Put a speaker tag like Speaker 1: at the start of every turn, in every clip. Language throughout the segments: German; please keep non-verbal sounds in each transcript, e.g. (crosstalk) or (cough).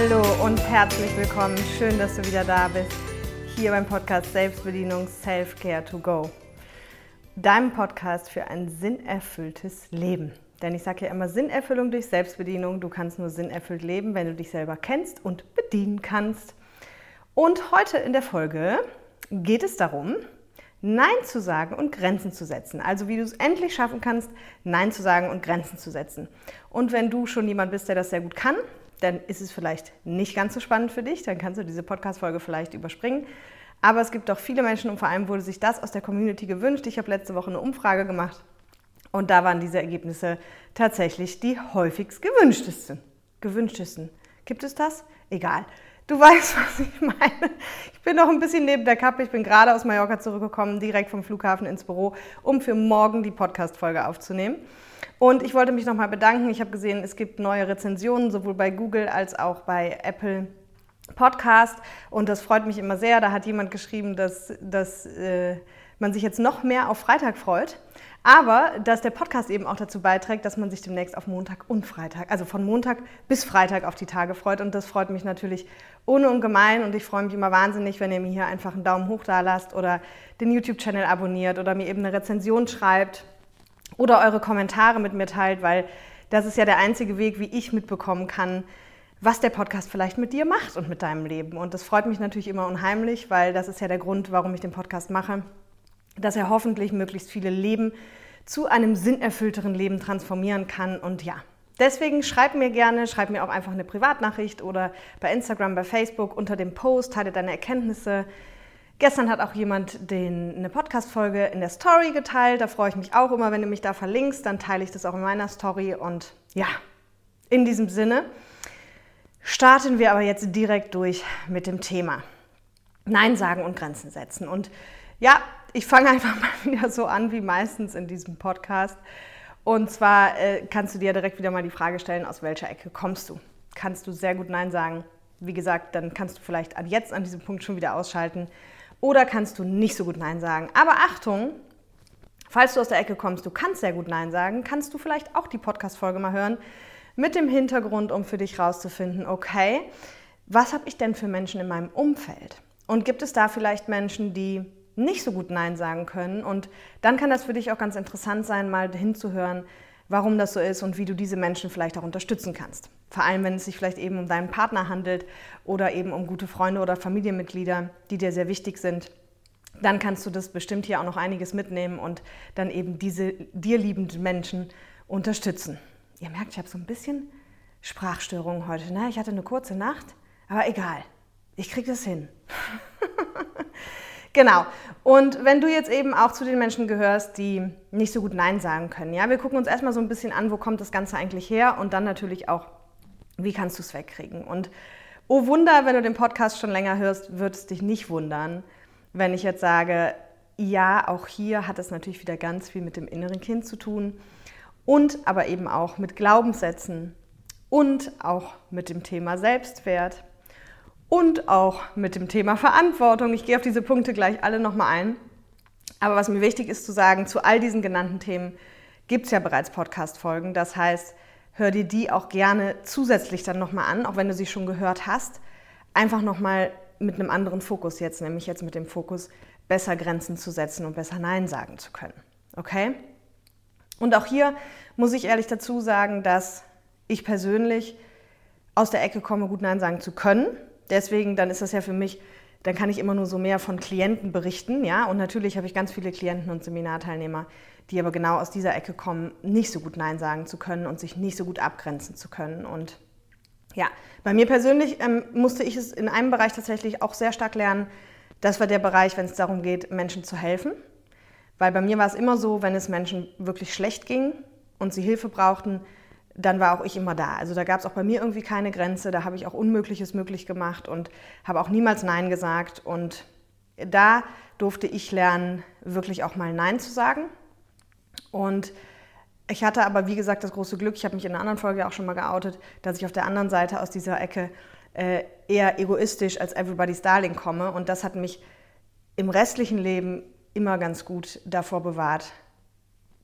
Speaker 1: Hallo und herzlich willkommen. Schön, dass du wieder da bist. Hier beim Podcast Selbstbedienung Self-Care to Go. Deinem Podcast für ein sinnerfülltes Leben. Denn ich sage ja immer Sinnerfüllung durch Selbstbedienung. Du kannst nur sinnerfüllt leben, wenn du dich selber kennst und bedienen kannst. Und heute in der Folge geht es darum, Nein zu sagen und Grenzen zu setzen. Also wie du es endlich schaffen kannst, Nein zu sagen und Grenzen zu setzen. Und wenn du schon jemand bist, der das sehr gut kann, dann ist es vielleicht nicht ganz so spannend für dich. Dann kannst du diese Podcast-Folge vielleicht überspringen. Aber es gibt auch viele Menschen und vor allem wurde sich das aus der Community gewünscht. Ich habe letzte Woche eine Umfrage gemacht und da waren diese Ergebnisse tatsächlich die häufigst gewünschtesten. Gewünschtesten. Gibt es das? Egal. Du weißt, (laughs) was ich meine. Ich bin noch ein bisschen neben der Kappe. Ich bin gerade aus Mallorca zurückgekommen, direkt vom Flughafen ins Büro, um für morgen die Podcast-Folge aufzunehmen. Und ich wollte mich nochmal bedanken. Ich habe gesehen, es gibt neue Rezensionen, sowohl bei Google als auch bei Apple Podcast. Und das freut mich immer sehr. Da hat jemand geschrieben, dass, dass äh, man sich jetzt noch mehr auf Freitag freut. Aber dass der Podcast eben auch dazu beiträgt, dass man sich demnächst auf Montag und Freitag, also von Montag bis Freitag auf die Tage freut. Und das freut mich natürlich ohne und gemein. Und ich freue mich immer wahnsinnig, wenn ihr mir hier einfach einen Daumen hoch da lasst oder den YouTube-Channel abonniert oder mir eben eine Rezension schreibt oder eure Kommentare mit mir teilt, weil das ist ja der einzige Weg, wie ich mitbekommen kann, was der Podcast vielleicht mit dir macht und mit deinem Leben. Und das freut mich natürlich immer unheimlich, weil das ist ja der Grund, warum ich den Podcast mache dass er hoffentlich möglichst viele Leben zu einem sinnerfüllteren Leben transformieren kann. Und ja, deswegen schreib mir gerne, schreib mir auch einfach eine Privatnachricht oder bei Instagram, bei Facebook unter dem Post, teile deine Erkenntnisse. Gestern hat auch jemand den, eine Podcast-Folge in der Story geteilt. Da freue ich mich auch immer, wenn du mich da verlinkst. Dann teile ich das auch in meiner Story. Und ja, in diesem Sinne starten wir aber jetzt direkt durch mit dem Thema. Nein sagen und Grenzen setzen. Und ja, ich fange (laughs) einfach mal wieder so an wie meistens in diesem Podcast. Und zwar äh, kannst du dir direkt wieder mal die Frage stellen, aus welcher Ecke kommst du? Kannst du sehr gut Nein sagen? Wie gesagt, dann kannst du vielleicht an jetzt an diesem Punkt schon wieder ausschalten. Oder kannst du nicht so gut Nein sagen. Aber Achtung, falls du aus der Ecke kommst, du kannst sehr gut Nein sagen, kannst du vielleicht auch die Podcast-Folge mal hören. Mit dem Hintergrund, um für dich rauszufinden, okay, was habe ich denn für Menschen in meinem Umfeld? Und gibt es da vielleicht Menschen, die nicht so gut Nein sagen können. Und dann kann das für dich auch ganz interessant sein, mal hinzuhören, warum das so ist und wie du diese Menschen vielleicht auch unterstützen kannst. Vor allem, wenn es sich vielleicht eben um deinen Partner handelt oder eben um gute Freunde oder Familienmitglieder, die dir sehr wichtig sind. Dann kannst du das bestimmt hier auch noch einiges mitnehmen und dann eben diese dir liebenden Menschen unterstützen. Ihr merkt, ich habe so ein bisschen Sprachstörungen heute. Ne? Ich hatte eine kurze Nacht, aber egal. Ich kriege das hin. (laughs) Genau. Und wenn du jetzt eben auch zu den Menschen gehörst, die nicht so gut Nein sagen können, ja, wir gucken uns erstmal so ein bisschen an, wo kommt das Ganze eigentlich her und dann natürlich auch, wie kannst du es wegkriegen. Und oh Wunder, wenn du den Podcast schon länger hörst, wird es dich nicht wundern, wenn ich jetzt sage, ja, auch hier hat es natürlich wieder ganz viel mit dem inneren Kind zu tun und aber eben auch mit Glaubenssätzen und auch mit dem Thema Selbstwert und auch mit dem Thema Verantwortung. Ich gehe auf diese Punkte gleich alle nochmal ein. Aber was mir wichtig ist zu sagen, zu all diesen genannten Themen gibt es ja bereits Podcast-Folgen. Das heißt, hör dir die auch gerne zusätzlich dann nochmal an, auch wenn du sie schon gehört hast. Einfach nochmal mit einem anderen Fokus jetzt, nämlich jetzt mit dem Fokus, besser Grenzen zu setzen und besser Nein sagen zu können. Okay? Und auch hier muss ich ehrlich dazu sagen, dass ich persönlich aus der Ecke komme, gut Nein sagen zu können deswegen, dann ist das ja für mich, dann kann ich immer nur so mehr von Klienten berichten, ja. Und natürlich habe ich ganz viele Klienten und Seminarteilnehmer, die aber genau aus dieser Ecke kommen, nicht so gut Nein sagen zu können und sich nicht so gut abgrenzen zu können. Und ja, bei mir persönlich ähm, musste ich es in einem Bereich tatsächlich auch sehr stark lernen. Das war der Bereich, wenn es darum geht, Menschen zu helfen. Weil bei mir war es immer so, wenn es Menschen wirklich schlecht ging und sie Hilfe brauchten, dann war auch ich immer da. Also da gab es auch bei mir irgendwie keine Grenze, da habe ich auch Unmögliches möglich gemacht und habe auch niemals Nein gesagt. Und da durfte ich lernen, wirklich auch mal Nein zu sagen. Und ich hatte aber, wie gesagt, das große Glück, ich habe mich in einer anderen Folge auch schon mal geoutet, dass ich auf der anderen Seite aus dieser Ecke äh, eher egoistisch als Everybody's Darling komme. Und das hat mich im restlichen Leben immer ganz gut davor bewahrt,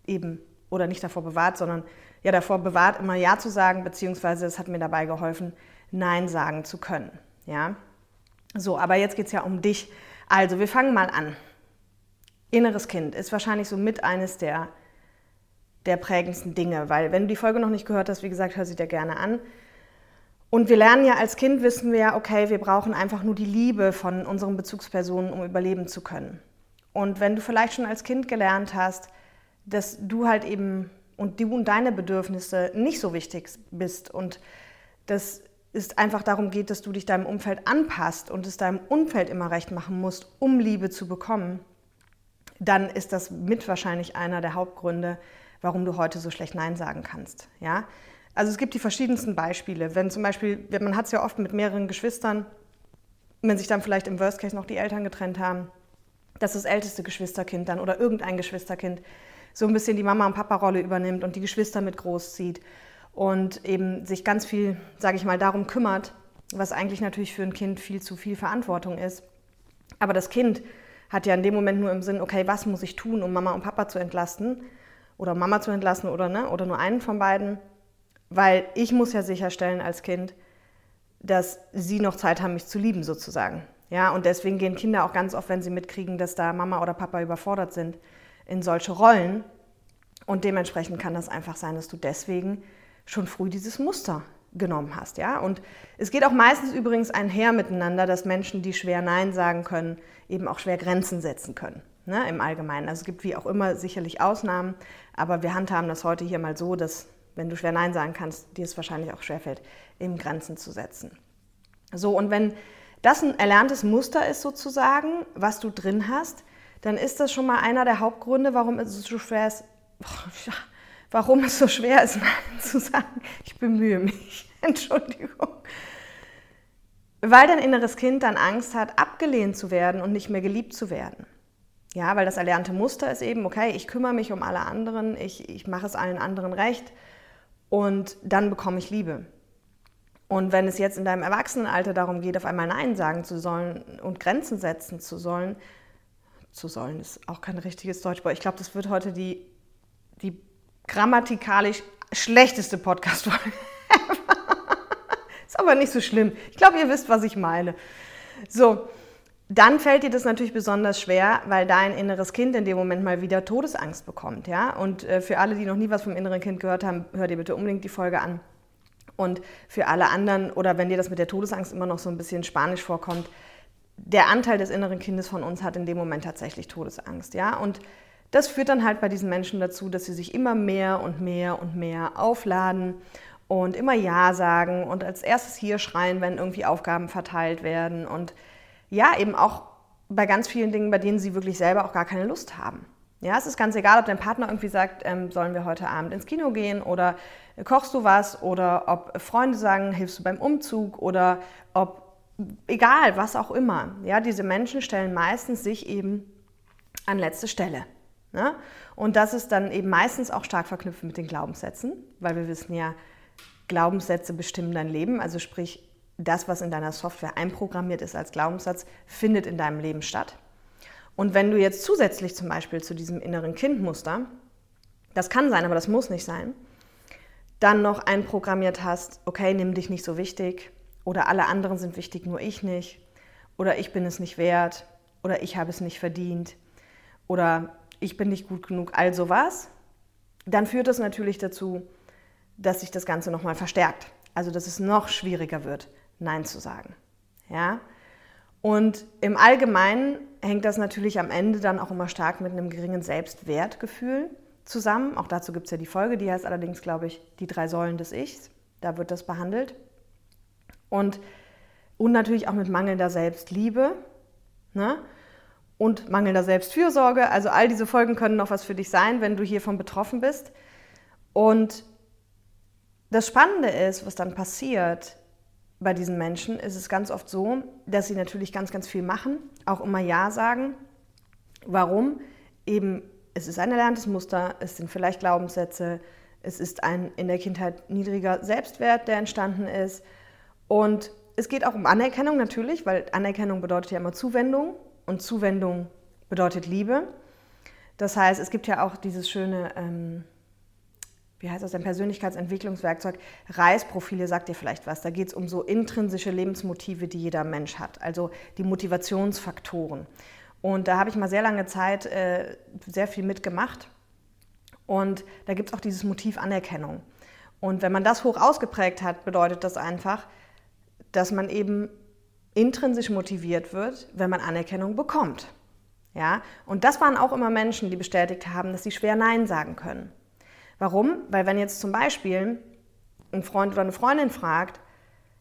Speaker 1: eben, oder nicht davor bewahrt, sondern ja davor bewahrt, immer Ja zu sagen, beziehungsweise es hat mir dabei geholfen, Nein sagen zu können. Ja? So, aber jetzt geht es ja um dich. Also, wir fangen mal an. Inneres Kind ist wahrscheinlich so mit eines der, der prägendsten Dinge, weil wenn du die Folge noch nicht gehört hast, wie gesagt, hör sie dir gerne an. Und wir lernen ja als Kind, wissen wir ja, okay, wir brauchen einfach nur die Liebe von unseren Bezugspersonen, um überleben zu können. Und wenn du vielleicht schon als Kind gelernt hast, dass du halt eben und du und deine Bedürfnisse nicht so wichtig bist und dass es einfach darum geht, dass du dich deinem Umfeld anpasst und es deinem Umfeld immer recht machen musst, um Liebe zu bekommen, dann ist das mit wahrscheinlich einer der Hauptgründe, warum du heute so schlecht Nein sagen kannst. Ja? Also es gibt die verschiedensten Beispiele. Wenn zum Beispiel, man hat es ja oft mit mehreren Geschwistern, wenn sich dann vielleicht im Worst Case noch die Eltern getrennt haben, dass das älteste Geschwisterkind dann oder irgendein Geschwisterkind so ein bisschen die Mama- und Papa-Rolle übernimmt und die Geschwister mit großzieht und eben sich ganz viel, sage ich mal, darum kümmert, was eigentlich natürlich für ein Kind viel zu viel Verantwortung ist. Aber das Kind hat ja in dem Moment nur im Sinn, okay, was muss ich tun, um Mama und Papa zu entlasten oder Mama zu entlassen oder, ne, oder nur einen von beiden, weil ich muss ja sicherstellen als Kind, dass sie noch Zeit haben, mich zu lieben sozusagen. Ja, und deswegen gehen Kinder auch ganz oft, wenn sie mitkriegen, dass da Mama oder Papa überfordert sind, in solche Rollen. Und dementsprechend kann das einfach sein, dass du deswegen schon früh dieses Muster genommen hast. Ja? Und es geht auch meistens übrigens einher miteinander, dass Menschen, die schwer Nein sagen können, eben auch schwer Grenzen setzen können. Ne, im Allgemeinen. Also es gibt wie auch immer sicherlich Ausnahmen, aber wir handhaben das heute hier mal so, dass wenn du schwer Nein sagen kannst, dir es wahrscheinlich auch schwerfällt, eben Grenzen zu setzen. So, und wenn das ein erlerntes Muster ist sozusagen, was du drin hast, dann ist das schon mal einer der Hauptgründe, warum es so schwer ist, (laughs) warum es so schwer ist, Nein zu sagen. Ich bemühe mich. (laughs) Entschuldigung. Weil dein inneres Kind dann Angst hat, abgelehnt zu werden und nicht mehr geliebt zu werden. Ja, weil das erlernte Muster ist eben, okay, ich kümmere mich um alle anderen, ich, ich mache es allen anderen recht und dann bekomme ich Liebe. Und wenn es jetzt in deinem Erwachsenenalter darum geht, auf einmal Nein sagen zu sollen und Grenzen setzen zu sollen, zu sollen ist auch kein richtiges Deutsch, ich glaube, das wird heute die, die grammatikalisch schlechteste Podcast-Folge. (laughs) ist aber nicht so schlimm. Ich glaube, ihr wisst, was ich meine. So, dann fällt dir das natürlich besonders schwer, weil dein inneres Kind in dem Moment mal wieder Todesangst bekommt. Ja? Und äh, für alle, die noch nie was vom inneren Kind gehört haben, hört ihr bitte unbedingt die Folge an. Und für alle anderen, oder wenn dir das mit der Todesangst immer noch so ein bisschen spanisch vorkommt, der Anteil des inneren Kindes von uns hat in dem Moment tatsächlich Todesangst. Ja? Und das führt dann halt bei diesen Menschen dazu, dass sie sich immer mehr und mehr und mehr aufladen und immer Ja sagen und als erstes hier schreien, wenn irgendwie Aufgaben verteilt werden und ja, eben auch bei ganz vielen Dingen, bei denen sie wirklich selber auch gar keine Lust haben. Ja, es ist ganz egal, ob dein Partner irgendwie sagt, ähm, sollen wir heute Abend ins Kino gehen oder kochst du was oder ob Freunde sagen, hilfst du beim Umzug oder ob, egal, was auch immer. Ja, diese Menschen stellen meistens sich eben an letzte Stelle. Ne? Und das ist dann eben meistens auch stark verknüpft mit den Glaubenssätzen, weil wir wissen ja, Glaubenssätze bestimmen dein Leben, also sprich, das, was in deiner Software einprogrammiert ist als Glaubenssatz, findet in deinem Leben statt. Und wenn du jetzt zusätzlich zum Beispiel zu diesem inneren Kindmuster, das kann sein, aber das muss nicht sein, dann noch einprogrammiert hast, okay, nimm dich nicht so wichtig oder alle anderen sind wichtig, nur ich nicht oder ich bin es nicht wert oder ich habe es nicht verdient oder ich bin nicht gut genug, all sowas, dann führt das natürlich dazu, dass sich das Ganze nochmal verstärkt. Also dass es noch schwieriger wird, Nein zu sagen. Ja? Und im Allgemeinen hängt das natürlich am Ende dann auch immer stark mit einem geringen Selbstwertgefühl zusammen. Auch dazu gibt es ja die Folge, die heißt allerdings, glaube ich, die drei Säulen des Ichs. Da wird das behandelt. Und, und natürlich auch mit mangelnder Selbstliebe ne? und mangelnder Selbstfürsorge. Also all diese Folgen können noch was für dich sein, wenn du hiervon betroffen bist. Und das Spannende ist, was dann passiert bei diesen Menschen, ist es ganz oft so, dass sie natürlich ganz, ganz viel machen, auch immer Ja sagen. Warum? Eben, es ist ein erlerntes Muster, es sind vielleicht Glaubenssätze, es ist ein in der Kindheit niedriger Selbstwert, der entstanden ist. Und es geht auch um Anerkennung natürlich, weil Anerkennung bedeutet ja immer Zuwendung und Zuwendung bedeutet Liebe. Das heißt, es gibt ja auch dieses schöne, ähm, wie heißt das, ein Persönlichkeitsentwicklungswerkzeug, Reisprofile sagt dir vielleicht was. Da geht es um so intrinsische Lebensmotive, die jeder Mensch hat, also die Motivationsfaktoren. Und da habe ich mal sehr lange Zeit äh, sehr viel mitgemacht. Und da gibt es auch dieses Motiv Anerkennung. Und wenn man das hoch ausgeprägt hat, bedeutet das einfach, dass man eben intrinsisch motiviert wird, wenn man Anerkennung bekommt. Ja? Und das waren auch immer Menschen, die bestätigt haben, dass sie schwer Nein sagen können. Warum? Weil wenn jetzt zum Beispiel ein Freund oder eine Freundin fragt,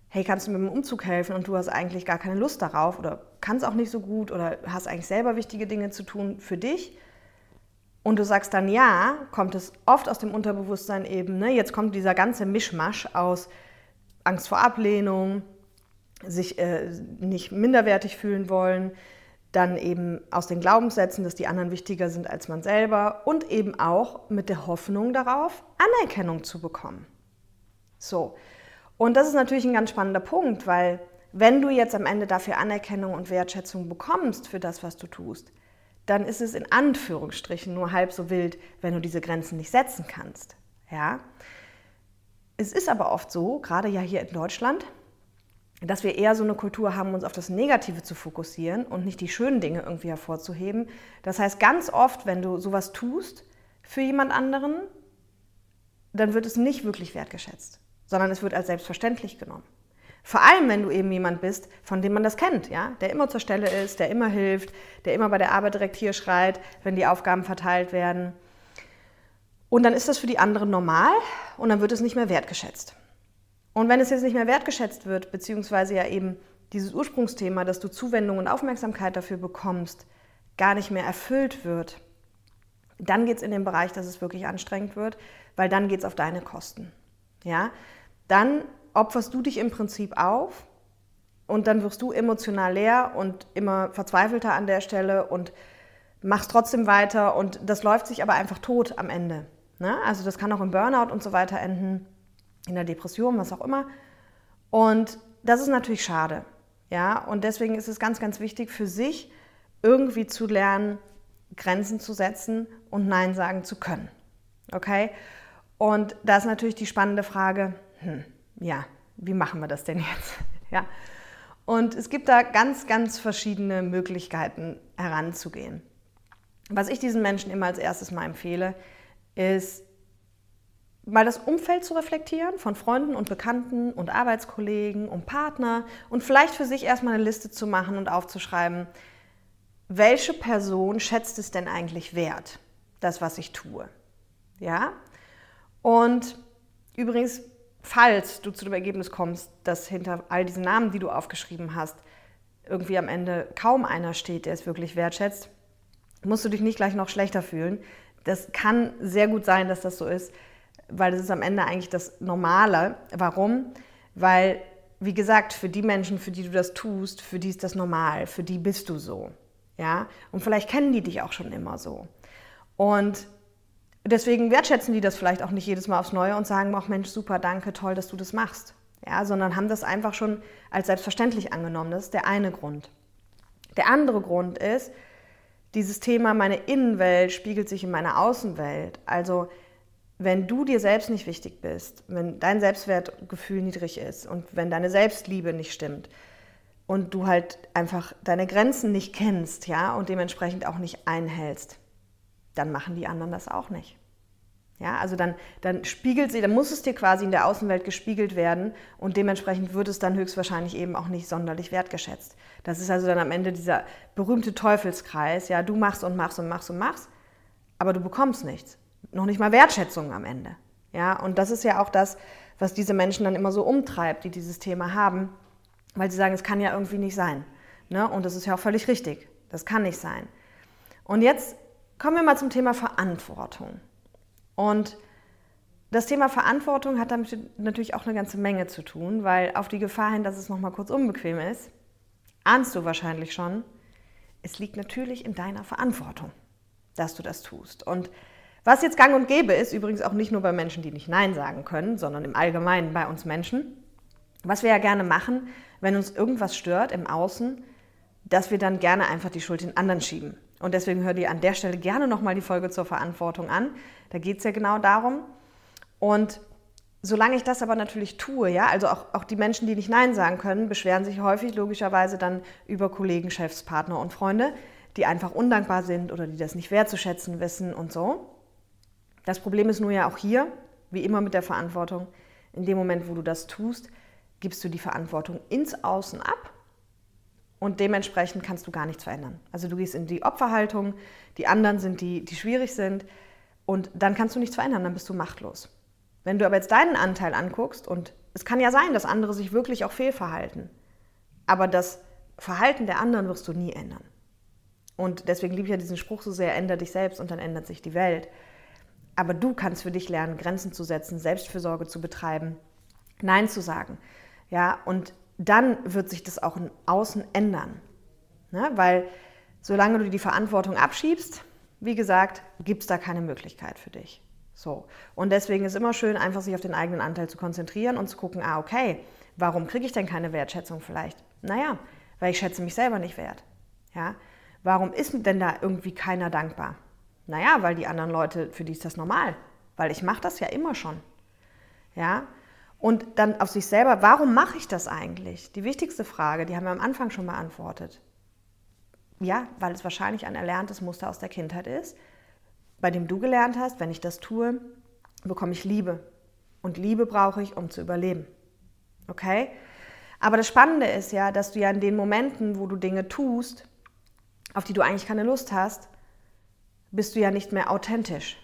Speaker 1: hey, kannst du mir mit dem Umzug helfen und du hast eigentlich gar keine Lust darauf oder kannst auch nicht so gut oder hast eigentlich selber wichtige Dinge zu tun für dich und du sagst dann ja, kommt es oft aus dem Unterbewusstsein eben, ne? jetzt kommt dieser ganze Mischmasch aus Angst vor Ablehnung, sich äh, nicht minderwertig fühlen wollen, dann eben aus den Glaubenssätzen, dass die anderen wichtiger sind als man selber und eben auch mit der Hoffnung darauf, Anerkennung zu bekommen. So. Und das ist natürlich ein ganz spannender Punkt, weil wenn du jetzt am Ende dafür Anerkennung und Wertschätzung bekommst für das, was du tust, dann ist es in Anführungsstrichen nur halb so wild, wenn du diese Grenzen nicht setzen kannst. Ja? Es ist aber oft so, gerade ja hier in Deutschland, dass wir eher so eine Kultur haben, uns auf das Negative zu fokussieren und nicht die schönen Dinge irgendwie hervorzuheben. Das heißt, ganz oft, wenn du sowas tust für jemand anderen, dann wird es nicht wirklich wertgeschätzt, sondern es wird als selbstverständlich genommen. Vor allem, wenn du eben jemand bist, von dem man das kennt, ja, der immer zur Stelle ist, der immer hilft, der immer bei der Arbeit direkt hier schreit, wenn die Aufgaben verteilt werden. Und dann ist das für die anderen normal und dann wird es nicht mehr wertgeschätzt. Und wenn es jetzt nicht mehr wertgeschätzt wird, beziehungsweise ja eben dieses Ursprungsthema, dass du Zuwendung und Aufmerksamkeit dafür bekommst, gar nicht mehr erfüllt wird, dann geht es in den Bereich, dass es wirklich anstrengend wird, weil dann geht es auf deine Kosten. Ja? Dann opferst du dich im Prinzip auf und dann wirst du emotional leer und immer verzweifelter an der Stelle und machst trotzdem weiter und das läuft sich aber einfach tot am Ende. Ne? Also das kann auch im Burnout und so weiter enden in der Depression, was auch immer. Und das ist natürlich schade. Ja, und deswegen ist es ganz, ganz wichtig für sich irgendwie zu lernen, Grenzen zu setzen und Nein sagen zu können. Okay? Und da ist natürlich die spannende Frage, hm, ja, wie machen wir das denn jetzt? (laughs) ja. Und es gibt da ganz, ganz verschiedene Möglichkeiten heranzugehen. Was ich diesen Menschen immer als erstes mal empfehle, ist mal das Umfeld zu reflektieren von Freunden und Bekannten und Arbeitskollegen und Partner und vielleicht für sich erstmal eine Liste zu machen und aufzuschreiben, welche Person schätzt es denn eigentlich wert, das, was ich tue. Ja? Und übrigens, falls du zu dem Ergebnis kommst, dass hinter all diesen Namen, die du aufgeschrieben hast, irgendwie am Ende kaum einer steht, der es wirklich wertschätzt, musst du dich nicht gleich noch schlechter fühlen. Das kann sehr gut sein, dass das so ist weil das ist am Ende eigentlich das Normale. Warum? Weil, wie gesagt, für die Menschen, für die du das tust, für die ist das normal, für die bist du so. Ja? Und vielleicht kennen die dich auch schon immer so. Und deswegen wertschätzen die das vielleicht auch nicht jedes Mal aufs Neue und sagen, ach Mensch, super, danke, toll, dass du das machst. Ja, sondern haben das einfach schon als selbstverständlich angenommen. Das ist der eine Grund. Der andere Grund ist, dieses Thema, meine Innenwelt spiegelt sich in meiner Außenwelt. Also wenn du dir selbst nicht wichtig bist, wenn dein Selbstwertgefühl niedrig ist und wenn deine Selbstliebe nicht stimmt und du halt einfach deine Grenzen nicht kennst, ja, und dementsprechend auch nicht einhältst, dann machen die anderen das auch nicht. Ja, also dann, dann spiegelt sie, dann muss es dir quasi in der Außenwelt gespiegelt werden und dementsprechend wird es dann höchstwahrscheinlich eben auch nicht sonderlich wertgeschätzt. Das ist also dann am Ende dieser berühmte Teufelskreis, ja, du machst und machst und machst und machst, aber du bekommst nichts noch nicht mal Wertschätzung am Ende. Ja, und das ist ja auch das, was diese Menschen dann immer so umtreibt, die dieses Thema haben, weil sie sagen, es kann ja irgendwie nicht sein. Ne? Und das ist ja auch völlig richtig. Das kann nicht sein. Und jetzt kommen wir mal zum Thema Verantwortung. Und das Thema Verantwortung hat damit natürlich auch eine ganze Menge zu tun, weil auf die Gefahr hin, dass es nochmal kurz unbequem ist, ahnst du wahrscheinlich schon, es liegt natürlich in deiner Verantwortung, dass du das tust. Und was jetzt gang und gäbe ist, übrigens auch nicht nur bei Menschen, die nicht Nein sagen können, sondern im Allgemeinen bei uns Menschen, was wir ja gerne machen, wenn uns irgendwas stört im Außen, dass wir dann gerne einfach die Schuld den anderen schieben. Und deswegen hör dir an der Stelle gerne nochmal die Folge zur Verantwortung an. Da geht es ja genau darum. Und solange ich das aber natürlich tue, ja, also auch, auch die Menschen, die nicht Nein sagen können, beschweren sich häufig logischerweise dann über Kollegen, Chefs, Partner und Freunde, die einfach undankbar sind oder die das nicht wertzuschätzen wissen und so. Das Problem ist nur ja auch hier, wie immer mit der Verantwortung, in dem Moment, wo du das tust, gibst du die Verantwortung ins Außen ab und dementsprechend kannst du gar nichts verändern. Also du gehst in die Opferhaltung, die anderen sind die, die schwierig sind und dann kannst du nichts verändern, dann bist du machtlos. Wenn du aber jetzt deinen Anteil anguckst und es kann ja sein, dass andere sich wirklich auch fehlverhalten, aber das Verhalten der anderen wirst du nie ändern. Und deswegen liebe ich ja diesen Spruch so sehr, ändere dich selbst und dann ändert sich die Welt. Aber du kannst für dich lernen, Grenzen zu setzen, Selbstfürsorge zu betreiben, Nein zu sagen. Ja, und dann wird sich das auch im Außen ändern. Ne? Weil solange du die Verantwortung abschiebst, wie gesagt, gibt es da keine Möglichkeit für dich. So. Und deswegen ist immer schön, einfach sich auf den eigenen Anteil zu konzentrieren und zu gucken, ah, okay, warum kriege ich denn keine Wertschätzung vielleicht? Naja, weil ich schätze mich selber nicht wert. Ja? Warum ist denn da irgendwie keiner dankbar? Naja, weil die anderen Leute, für die ist das normal. Weil ich mache das ja immer schon. Ja? Und dann auf sich selber, warum mache ich das eigentlich? Die wichtigste Frage, die haben wir am Anfang schon beantwortet. Ja, weil es wahrscheinlich ein erlerntes Muster aus der Kindheit ist, bei dem du gelernt hast, wenn ich das tue, bekomme ich Liebe. Und Liebe brauche ich, um zu überleben. Okay? Aber das Spannende ist ja, dass du ja in den Momenten, wo du Dinge tust, auf die du eigentlich keine Lust hast, bist du ja nicht mehr authentisch.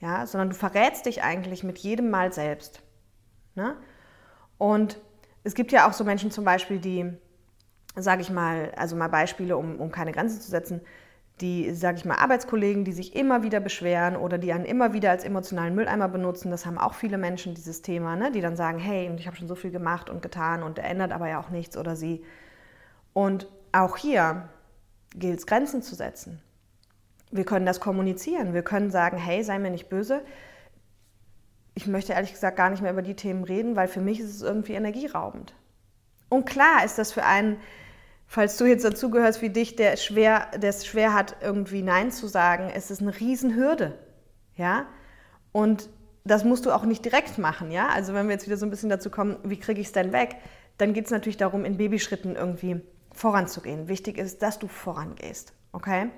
Speaker 1: Ja, sondern du verrätst dich eigentlich mit jedem Mal selbst. Ne? Und es gibt ja auch so Menschen zum Beispiel, die, sage ich mal, also mal Beispiele, um, um keine Grenzen zu setzen, die, sage ich mal, Arbeitskollegen, die sich immer wieder beschweren oder die einen immer wieder als emotionalen Mülleimer benutzen. Das haben auch viele Menschen, dieses Thema, ne? die dann sagen, hey, ich habe schon so viel gemacht und getan und er ändert aber ja auch nichts oder sie. Und auch hier gilt es, Grenzen zu setzen. Wir können das kommunizieren. Wir können sagen, hey, sei mir nicht böse. Ich möchte ehrlich gesagt gar nicht mehr über die Themen reden, weil für mich ist es irgendwie energieraubend. Und klar ist das für einen falls du jetzt dazugehörst wie dich, der schwer, der es schwer hat, irgendwie Nein zu sagen, ist es eine Riesenhürde. Ja? Und das musst du auch nicht direkt machen, ja. Also wenn wir jetzt wieder so ein bisschen dazu kommen, wie kriege ich es denn weg, dann geht es natürlich darum, in Babyschritten irgendwie voranzugehen. Wichtig ist, dass du vorangehst, okay?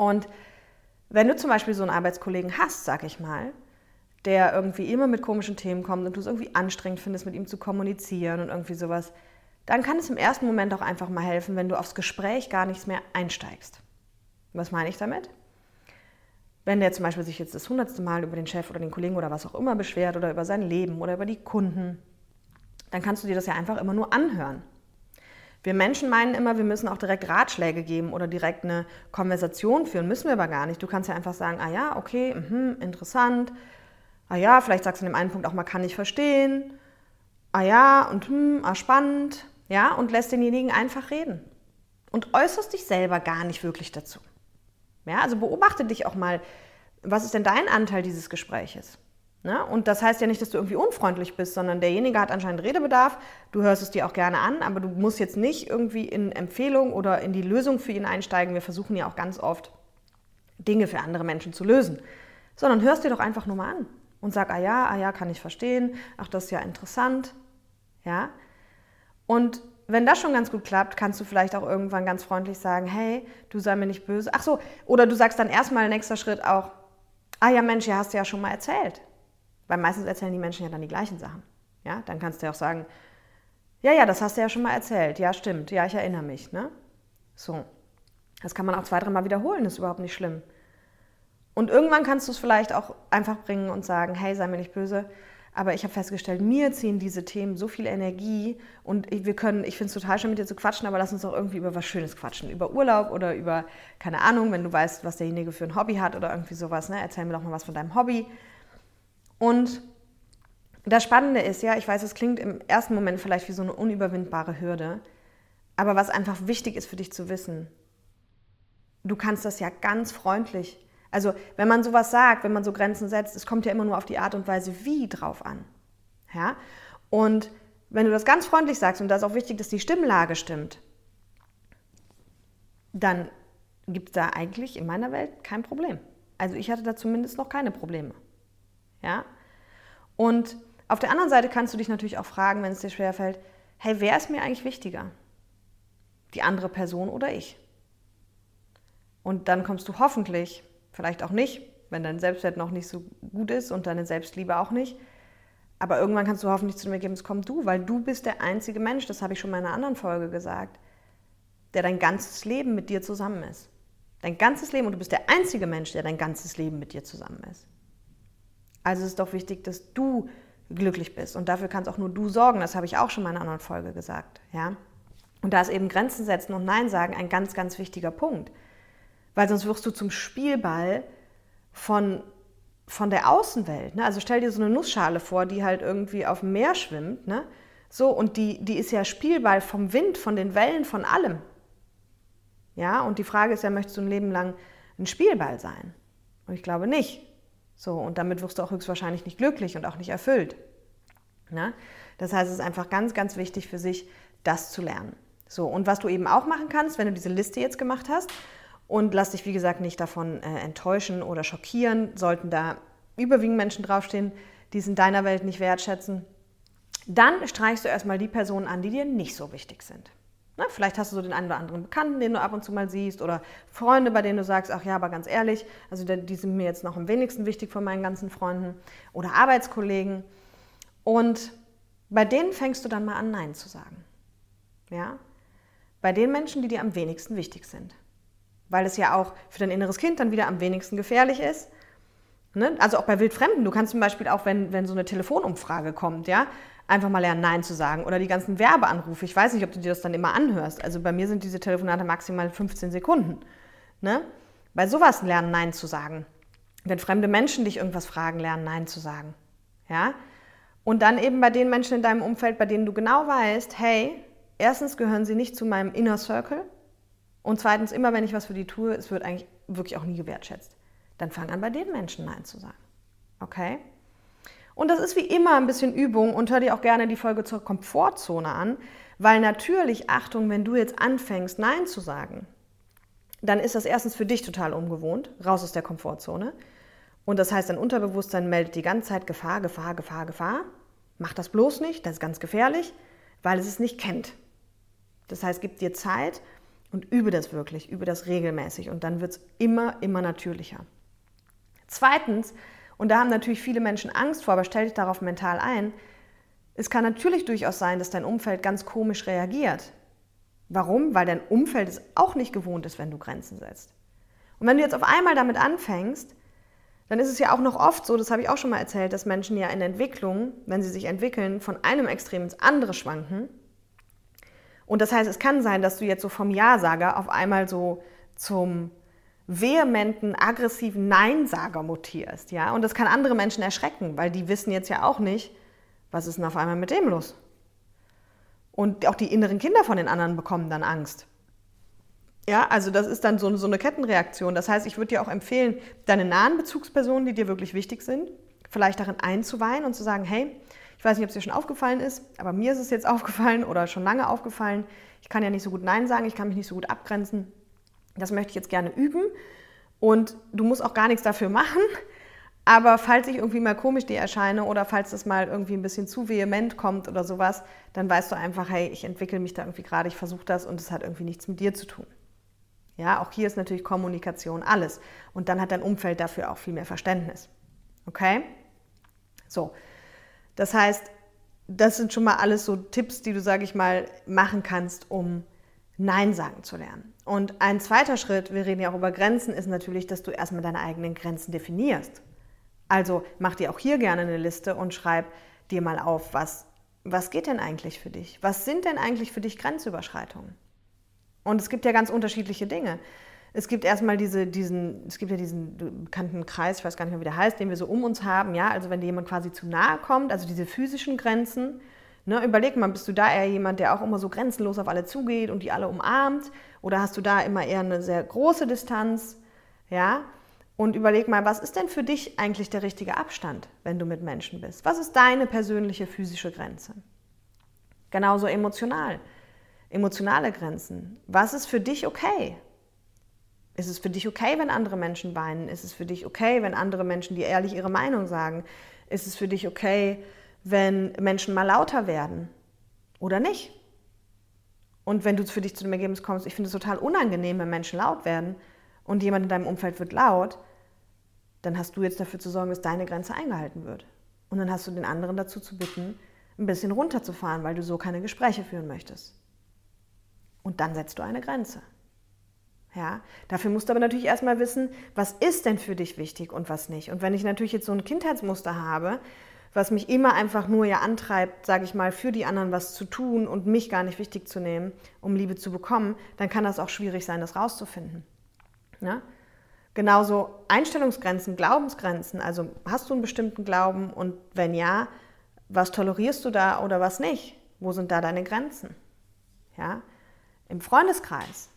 Speaker 1: Und wenn du zum Beispiel so einen Arbeitskollegen hast, sag ich mal, der irgendwie immer mit komischen Themen kommt und du es irgendwie anstrengend findest, mit ihm zu kommunizieren und irgendwie sowas, dann kann es im ersten Moment auch einfach mal helfen, wenn du aufs Gespräch gar nichts mehr einsteigst. Was meine ich damit? Wenn der zum Beispiel sich jetzt das hundertste Mal über den Chef oder den Kollegen oder was auch immer beschwert oder über sein Leben oder über die Kunden, dann kannst du dir das ja einfach immer nur anhören. Wir Menschen meinen immer, wir müssen auch direkt Ratschläge geben oder direkt eine Konversation führen. Müssen wir aber gar nicht. Du kannst ja einfach sagen, ah ja, okay, mh, interessant. Ah ja, vielleicht sagst du in dem einen Punkt auch mal, kann ich verstehen ah ja und hm, ah spannend, ja, und lässt denjenigen einfach reden. Und äußerst dich selber gar nicht wirklich dazu. Ja, also beobachte dich auch mal, was ist denn dein Anteil dieses Gespräches? Ne? Und das heißt ja nicht, dass du irgendwie unfreundlich bist, sondern derjenige hat anscheinend Redebedarf, du hörst es dir auch gerne an, aber du musst jetzt nicht irgendwie in Empfehlung oder in die Lösung für ihn einsteigen. Wir versuchen ja auch ganz oft, Dinge für andere Menschen zu lösen, sondern hörst dir doch einfach nur mal an und sag, ah ja, ah ja, kann ich verstehen, ach, das ist ja interessant, ja. Und wenn das schon ganz gut klappt, kannst du vielleicht auch irgendwann ganz freundlich sagen, hey, du sei mir nicht böse. Ach so, oder du sagst dann erstmal, nächster Schritt auch, ah ja, Mensch, ja, hast du ja schon mal erzählt. Weil meistens erzählen die Menschen ja dann die gleichen Sachen. Ja, dann kannst du ja auch sagen, ja, ja, das hast du ja schon mal erzählt. Ja, stimmt. Ja, ich erinnere mich. Ne? So. Das kann man auch zwei, dreimal wiederholen, ist überhaupt nicht schlimm. Und irgendwann kannst du es vielleicht auch einfach bringen und sagen, hey, sei mir nicht böse, aber ich habe festgestellt, mir ziehen diese Themen so viel Energie und wir können, ich finde es total schön mit dir zu quatschen, aber lass uns auch irgendwie über was Schönes quatschen. Über Urlaub oder über, keine Ahnung, wenn du weißt, was derjenige für ein Hobby hat oder irgendwie sowas, ne? erzähl mir doch mal was von deinem Hobby. Und das Spannende ist, ja, ich weiß, es klingt im ersten Moment vielleicht wie so eine unüberwindbare Hürde, aber was einfach wichtig ist für dich zu wissen, du kannst das ja ganz freundlich also wenn man sowas sagt, wenn man so Grenzen setzt, es kommt ja immer nur auf die Art und Weise wie drauf an. Ja? Und wenn du das ganz freundlich sagst, und da ist auch wichtig, dass die Stimmlage stimmt, dann gibt es da eigentlich in meiner Welt kein Problem. Also ich hatte da zumindest noch keine Probleme. Ja? Und auf der anderen Seite kannst du dich natürlich auch fragen, wenn es dir schwerfällt, hey, wer ist mir eigentlich wichtiger? Die andere Person oder ich? Und dann kommst du hoffentlich, vielleicht auch nicht, wenn dein Selbstwert noch nicht so gut ist und deine Selbstliebe auch nicht, aber irgendwann kannst du hoffentlich zu dem Ergebnis kommen, du, weil du bist der einzige Mensch, das habe ich schon in einer anderen Folge gesagt, der dein ganzes Leben mit dir zusammen ist. Dein ganzes Leben und du bist der einzige Mensch, der dein ganzes Leben mit dir zusammen ist. Also ist doch wichtig, dass du glücklich bist und dafür kannst auch nur du sorgen. Das habe ich auch schon in einer anderen Folge gesagt, ja. Und da ist eben Grenzen setzen und Nein sagen ein ganz, ganz wichtiger Punkt, weil sonst wirst du zum Spielball von von der Außenwelt. Ne? Also stell dir so eine Nussschale vor, die halt irgendwie auf dem Meer schwimmt. Ne? So, und die, die ist ja Spielball vom Wind, von den Wellen, von allem. Ja, und die Frage ist ja, möchtest du ein Leben lang ein Spielball sein? Und ich glaube nicht. So, und damit wirst du auch höchstwahrscheinlich nicht glücklich und auch nicht erfüllt. Ne? Das heißt, es ist einfach ganz, ganz wichtig für sich, das zu lernen. So, und was du eben auch machen kannst, wenn du diese Liste jetzt gemacht hast, und lass dich, wie gesagt, nicht davon äh, enttäuschen oder schockieren. Sollten da überwiegend Menschen draufstehen, die es in deiner Welt nicht wertschätzen, dann streichst du erstmal die Personen an, die dir nicht so wichtig sind. Na, vielleicht hast du so den einen oder anderen Bekannten, den du ab und zu mal siehst, oder Freunde, bei denen du sagst, ach ja, aber ganz ehrlich, also die sind mir jetzt noch am wenigsten wichtig von meinen ganzen Freunden, oder Arbeitskollegen. Und bei denen fängst du dann mal an, Nein zu sagen. Ja? Bei den Menschen, die dir am wenigsten wichtig sind weil es ja auch für dein inneres Kind dann wieder am wenigsten gefährlich ist. Ne? Also auch bei Wildfremden. Du kannst zum Beispiel auch, wenn, wenn so eine Telefonumfrage kommt, ja, einfach mal lernen, Nein zu sagen. Oder die ganzen Werbeanrufe. Ich weiß nicht, ob du dir das dann immer anhörst. Also bei mir sind diese Telefonate maximal 15 Sekunden. Ne? Bei sowas lernen, Nein zu sagen. Wenn fremde Menschen dich irgendwas fragen, lernen, Nein zu sagen. Ja? Und dann eben bei den Menschen in deinem Umfeld, bei denen du genau weißt, hey, erstens gehören sie nicht zu meinem Inner Circle, und zweitens, immer wenn ich was für die tue, es wird eigentlich wirklich auch nie gewertschätzt. Dann fang an, bei den Menschen Nein zu sagen. Okay? Und das ist wie immer ein bisschen Übung und hör dir auch gerne die Folge zur Komfortzone an, weil natürlich, Achtung, wenn du jetzt anfängst, Nein zu sagen, dann ist das erstens für dich total ungewohnt, raus aus der Komfortzone. Und das heißt, dein Unterbewusstsein meldet die ganze Zeit Gefahr, Gefahr, Gefahr, Gefahr. Mach das bloß nicht, das ist ganz gefährlich, weil es es nicht kennt. Das heißt, gib dir Zeit, und übe das wirklich, übe das regelmäßig und dann wird es immer, immer natürlicher. Zweitens, und da haben natürlich viele Menschen Angst vor, aber stell dich darauf mental ein, es kann natürlich durchaus sein, dass dein Umfeld ganz komisch reagiert. Warum? Weil dein Umfeld es auch nicht gewohnt ist, wenn du Grenzen setzt. Und wenn du jetzt auf einmal damit anfängst, dann ist es ja auch noch oft so, das habe ich auch schon mal erzählt, dass Menschen ja in Entwicklung, wenn sie sich entwickeln, von einem Extrem ins andere schwanken und das heißt, es kann sein, dass du jetzt so vom Ja-Sager auf einmal so zum vehementen, aggressiven Nein-Sager mutierst. Ja? Und das kann andere Menschen erschrecken, weil die wissen jetzt ja auch nicht, was ist denn auf einmal mit dem los? Und auch die inneren Kinder von den anderen bekommen dann Angst. Ja, also das ist dann so, so eine Kettenreaktion. Das heißt, ich würde dir auch empfehlen, deine nahen Bezugspersonen, die dir wirklich wichtig sind, vielleicht darin einzuweihen und zu sagen, hey, ich weiß nicht, ob es dir schon aufgefallen ist, aber mir ist es jetzt (laughs) aufgefallen oder schon lange aufgefallen. Ich kann ja nicht so gut Nein sagen, ich kann mich nicht so gut abgrenzen. Das möchte ich jetzt gerne üben. Und du musst auch gar nichts dafür machen. Aber falls ich irgendwie mal komisch dir erscheine oder falls das mal irgendwie ein bisschen zu vehement kommt oder sowas, dann weißt du einfach, hey, ich entwickle mich da irgendwie gerade, ich versuche das und es hat irgendwie nichts mit dir zu tun. Ja, auch hier ist natürlich Kommunikation alles. Und dann hat dein Umfeld dafür auch viel mehr Verständnis. Okay? So, das heißt, das sind schon mal alles so Tipps, die du, sage ich mal, machen kannst, um Nein sagen zu lernen. Und ein zweiter Schritt, wir reden ja auch über Grenzen, ist natürlich, dass du erstmal deine eigenen Grenzen definierst. Also mach dir auch hier gerne eine Liste und schreib dir mal auf, was, was geht denn eigentlich für dich? Was sind denn eigentlich für dich Grenzüberschreitungen? Und es gibt ja ganz unterschiedliche Dinge. Es gibt erstmal diese, diesen, es gibt ja diesen bekannten Kreis, ich weiß gar nicht mehr, wie der heißt, den wir so um uns haben, ja, also wenn dir jemand quasi zu nahe kommt, also diese physischen Grenzen, ne, überleg mal, bist du da eher jemand, der auch immer so grenzenlos auf alle zugeht und die alle umarmt, oder hast du da immer eher eine sehr große Distanz, ja, und überleg mal, was ist denn für dich eigentlich der richtige Abstand, wenn du mit Menschen bist? Was ist deine persönliche physische Grenze? Genauso emotional. Emotionale Grenzen. Was ist für dich okay? Ist es für dich okay, wenn andere Menschen weinen? Ist es für dich okay, wenn andere Menschen dir ehrlich ihre Meinung sagen? Ist es für dich okay, wenn Menschen mal lauter werden oder nicht? Und wenn du für dich zu dem Ergebnis kommst, ich finde es total unangenehm, wenn Menschen laut werden und jemand in deinem Umfeld wird laut, dann hast du jetzt dafür zu sorgen, dass deine Grenze eingehalten wird. Und dann hast du den anderen dazu zu bitten, ein bisschen runterzufahren, weil du so keine Gespräche führen möchtest. Und dann setzt du eine Grenze. Ja, dafür musst du aber natürlich erstmal wissen, was ist denn für dich wichtig und was nicht. Und wenn ich natürlich jetzt so ein Kindheitsmuster habe, was mich immer einfach nur ja antreibt, sage ich mal, für die anderen was zu tun und mich gar nicht wichtig zu nehmen, um Liebe zu bekommen, dann kann das auch schwierig sein, das rauszufinden. Ja? Genauso Einstellungsgrenzen, Glaubensgrenzen. Also hast du einen bestimmten Glauben und wenn ja, was tolerierst du da oder was nicht? Wo sind da deine Grenzen? Ja? Im Freundeskreis.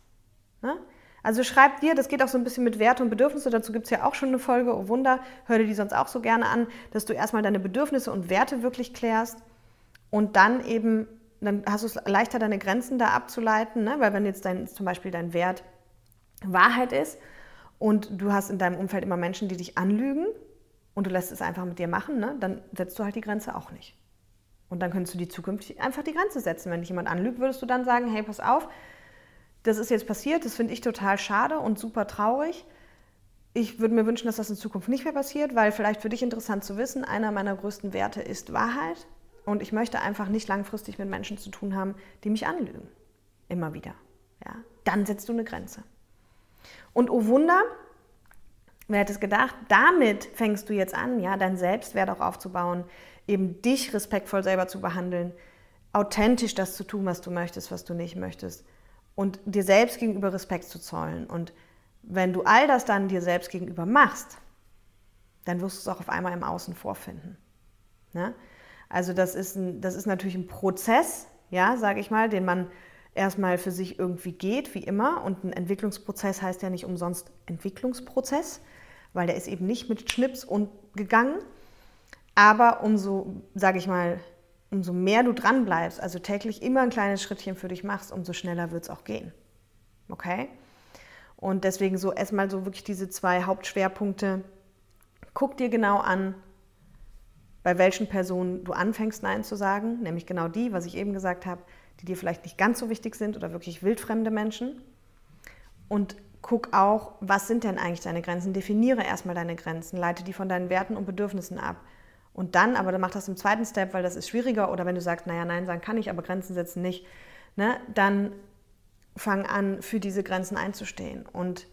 Speaker 1: Ne? Also schreib dir, das geht auch so ein bisschen mit Werte und Bedürfnisse, dazu gibt es ja auch schon eine Folge, oh Wunder, hör dir die sonst auch so gerne an, dass du erstmal deine Bedürfnisse und Werte wirklich klärst und dann eben, dann hast du es leichter, deine Grenzen da abzuleiten, ne? weil wenn jetzt dein, zum Beispiel dein Wert Wahrheit ist und du hast in deinem Umfeld immer Menschen, die dich anlügen und du lässt es einfach mit dir machen, ne? dann setzt du halt die Grenze auch nicht. Und dann könntest du die zukünftig einfach die Grenze setzen. Wenn dich jemand anlügt, würdest du dann sagen, hey, pass auf, das ist jetzt passiert, das finde ich total schade und super traurig. Ich würde mir wünschen, dass das in Zukunft nicht mehr passiert, weil vielleicht für dich interessant zu wissen, einer meiner größten Werte ist Wahrheit. Und ich möchte einfach nicht langfristig mit Menschen zu tun haben, die mich anlügen. Immer wieder. Ja? Dann setzt du eine Grenze. Und oh Wunder, wer hätte es gedacht, damit fängst du jetzt an, ja, dein Selbstwert auch aufzubauen, eben dich respektvoll selber zu behandeln, authentisch das zu tun, was du möchtest, was du nicht möchtest und dir selbst gegenüber Respekt zu zollen. Und wenn du all das dann dir selbst gegenüber machst, dann wirst du es auch auf einmal im Außen vorfinden. Ne? Also das ist, ein, das ist natürlich ein Prozess, ja, sage ich mal, den man erstmal für sich irgendwie geht, wie immer. Und ein Entwicklungsprozess heißt ja nicht umsonst Entwicklungsprozess, weil der ist eben nicht mit Schnips und gegangen. Aber umso, sage ich mal, umso mehr du dran bleibst, also täglich immer ein kleines Schrittchen für dich machst, umso schneller wird es auch gehen. Okay? Und deswegen so erstmal so wirklich diese zwei Hauptschwerpunkte. Guck dir genau an, bei welchen Personen du anfängst Nein zu sagen, nämlich genau die, was ich eben gesagt habe, die dir vielleicht nicht ganz so wichtig sind oder wirklich wildfremde Menschen. Und guck auch, was sind denn eigentlich deine Grenzen? Definiere erstmal deine Grenzen, leite die von deinen Werten und Bedürfnissen ab. Und dann, aber dann mach das im zweiten Step, weil das ist schwieriger. Oder wenn du sagst, naja, nein sagen kann ich, aber Grenzen setzen nicht, ne, dann fang an, für diese Grenzen einzustehen. Und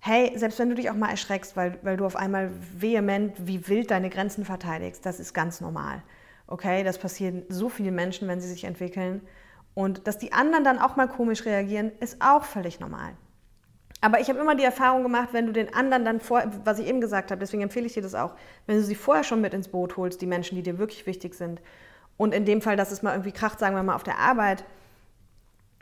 Speaker 1: hey, selbst wenn du dich auch mal erschreckst, weil, weil du auf einmal vehement wie wild deine Grenzen verteidigst, das ist ganz normal. Okay, das passiert so vielen Menschen, wenn sie sich entwickeln. Und dass die anderen dann auch mal komisch reagieren, ist auch völlig normal. Aber ich habe immer die Erfahrung gemacht, wenn du den anderen dann vor, was ich eben gesagt habe, deswegen empfehle ich dir das auch, wenn du sie vorher schon mit ins Boot holst, die Menschen, die dir wirklich wichtig sind. Und in dem Fall, dass es mal irgendwie kracht, sagen wir mal auf der Arbeit,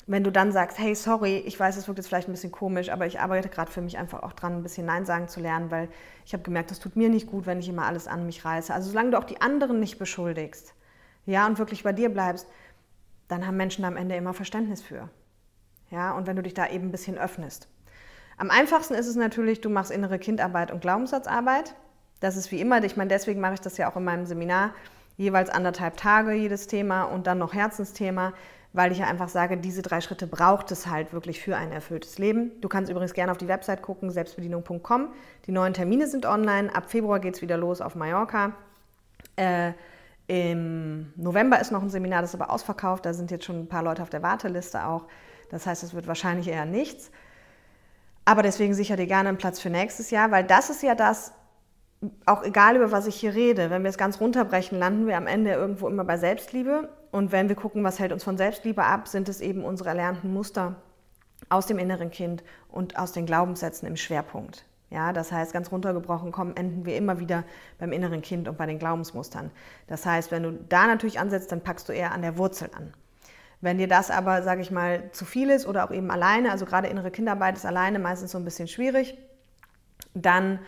Speaker 1: wenn du dann sagst, hey, sorry, ich weiß, es wirkt jetzt vielleicht ein bisschen komisch, aber ich arbeite gerade für mich einfach auch dran, ein bisschen Nein sagen zu lernen, weil ich habe gemerkt, das tut mir nicht gut, wenn ich immer alles an mich reiße. Also solange du auch die anderen nicht beschuldigst, ja, und wirklich bei dir bleibst, dann haben Menschen am Ende immer Verständnis für. Ja, und wenn du dich da eben ein bisschen öffnest. Am einfachsten ist es natürlich, du machst innere Kindarbeit und Glaubenssatzarbeit. Das ist wie immer, ich meine, deswegen mache ich das ja auch in meinem Seminar, jeweils anderthalb Tage jedes Thema und dann noch Herzensthema, weil ich ja einfach sage, diese drei Schritte braucht es halt wirklich für ein erfülltes Leben. Du kannst übrigens gerne auf die Website gucken, selbstbedienung.com. Die neuen Termine sind online. Ab Februar geht es wieder los auf Mallorca. Äh, Im November ist noch ein Seminar, das ist aber ausverkauft. Da sind jetzt schon ein paar Leute auf der Warteliste auch. Das heißt, es wird wahrscheinlich eher nichts. Aber deswegen sicher dir gerne einen Platz für nächstes Jahr, weil das ist ja das, auch egal über was ich hier rede, wenn wir es ganz runterbrechen, landen wir am Ende irgendwo immer bei Selbstliebe. Und wenn wir gucken, was hält uns von Selbstliebe ab, sind es eben unsere erlernten Muster aus dem inneren Kind und aus den Glaubenssätzen im Schwerpunkt. Ja, das heißt, ganz runtergebrochen kommen, enden wir immer wieder beim inneren Kind und bei den Glaubensmustern. Das heißt, wenn du da natürlich ansetzt, dann packst du eher an der Wurzel an. Wenn dir das aber, sage ich mal, zu viel ist oder auch eben alleine, also gerade innere Kinderarbeit ist alleine meistens so ein bisschen schwierig, dann,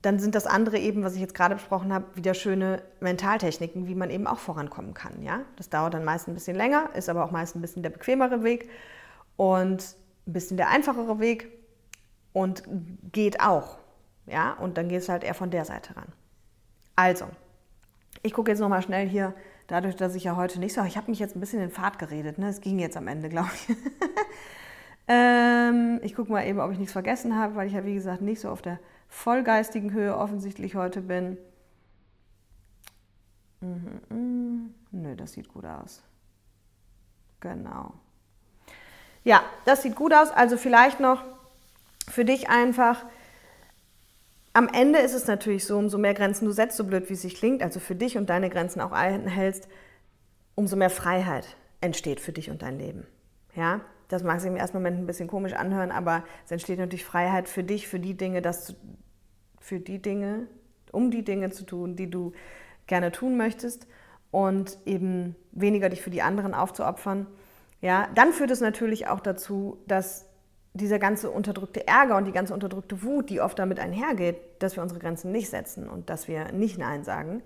Speaker 1: dann sind das andere eben, was ich jetzt gerade besprochen habe, wieder schöne Mentaltechniken, wie man eben auch vorankommen kann. Ja? Das dauert dann meist ein bisschen länger, ist aber auch meist ein bisschen der bequemere Weg und ein bisschen der einfachere Weg und geht auch. Ja? Und dann gehst du halt eher von der Seite ran. Also, ich gucke jetzt nochmal schnell hier, dadurch, dass ich ja heute nicht so, ich habe mich jetzt ein bisschen in Fahrt geredet, ne? es ging jetzt am Ende, (laughs) glaube ich. ähm, ich gucke mal eben, ob ich nichts vergessen habe, weil ich ja, wie gesagt, nicht so auf der vollgeistigen Höhe offensichtlich heute bin. Mhm, mh. Nö, das sieht gut aus. Genau. Ja, das sieht gut aus. Also vielleicht noch für dich einfach, am Ende ist es natürlich so, umso mehr Grenzen du setzt, so blöd wie es sich klingt, also für dich und deine Grenzen auch einhältst, umso mehr Freiheit entsteht für dich und dein Leben. Ja, das mag sich im ersten Moment ein bisschen komisch anhören, aber es entsteht natürlich Freiheit für dich, für die Dinge, dass für die Dinge, um die Dinge zu tun, die du gerne tun möchtest und eben weniger dich für die anderen aufzuopfern. Ja, dann führt es natürlich auch dazu, dass dieser ganze unterdrückte Ärger und die ganze unterdrückte Wut, die oft damit einhergeht, dass wir unsere Grenzen nicht setzen und dass wir nicht Nein sagen,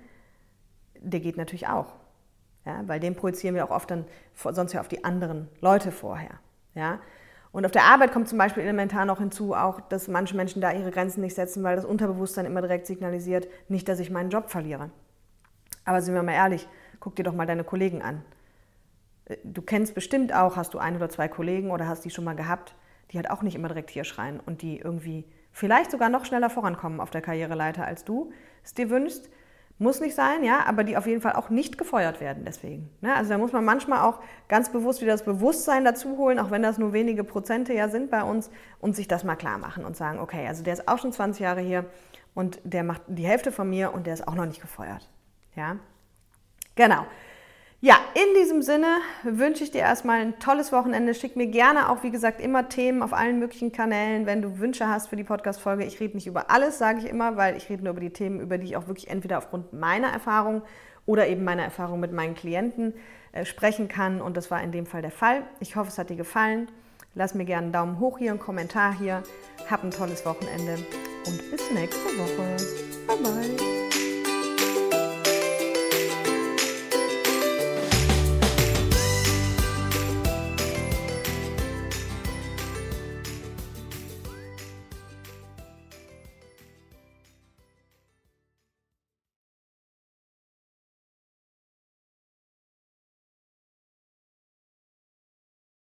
Speaker 1: der geht natürlich auch. Ja, weil den projizieren wir auch oft dann sonst ja auf die anderen Leute vorher. Ja? Und auf der Arbeit kommt zum Beispiel elementar noch hinzu, auch, dass manche Menschen da ihre Grenzen nicht setzen, weil das Unterbewusstsein immer direkt signalisiert, nicht, dass ich meinen Job verliere. Aber sind wir mal ehrlich, guck dir doch mal deine Kollegen an. Du kennst bestimmt auch, hast du ein oder zwei Kollegen oder hast die schon mal gehabt, die halt auch nicht immer direkt hier schreien und die irgendwie vielleicht sogar noch schneller vorankommen auf der Karriereleiter als du es dir wünschst. Muss nicht sein, ja, aber die auf jeden Fall auch nicht gefeuert werden deswegen. Ne? Also da muss man manchmal auch ganz bewusst wieder das Bewusstsein dazu holen, auch wenn das nur wenige Prozente ja sind bei uns, und sich das mal klar machen und sagen, okay, also der ist auch schon 20 Jahre hier und der macht die Hälfte von mir und der ist auch noch nicht gefeuert. Ja, genau. Ja, in diesem Sinne wünsche ich dir erstmal ein tolles Wochenende. Schick mir gerne auch, wie gesagt, immer Themen auf allen möglichen Kanälen, wenn du Wünsche hast für die Podcast-Folge. Ich rede nicht über alles, sage ich immer, weil ich rede nur über die Themen, über die ich auch wirklich entweder aufgrund meiner Erfahrung oder eben meiner Erfahrung mit meinen Klienten äh, sprechen kann. Und das war in dem Fall der Fall. Ich hoffe, es hat dir gefallen. Lass mir gerne einen Daumen hoch hier, einen Kommentar hier. Hab ein tolles Wochenende und bis nächste Woche. Bye bye.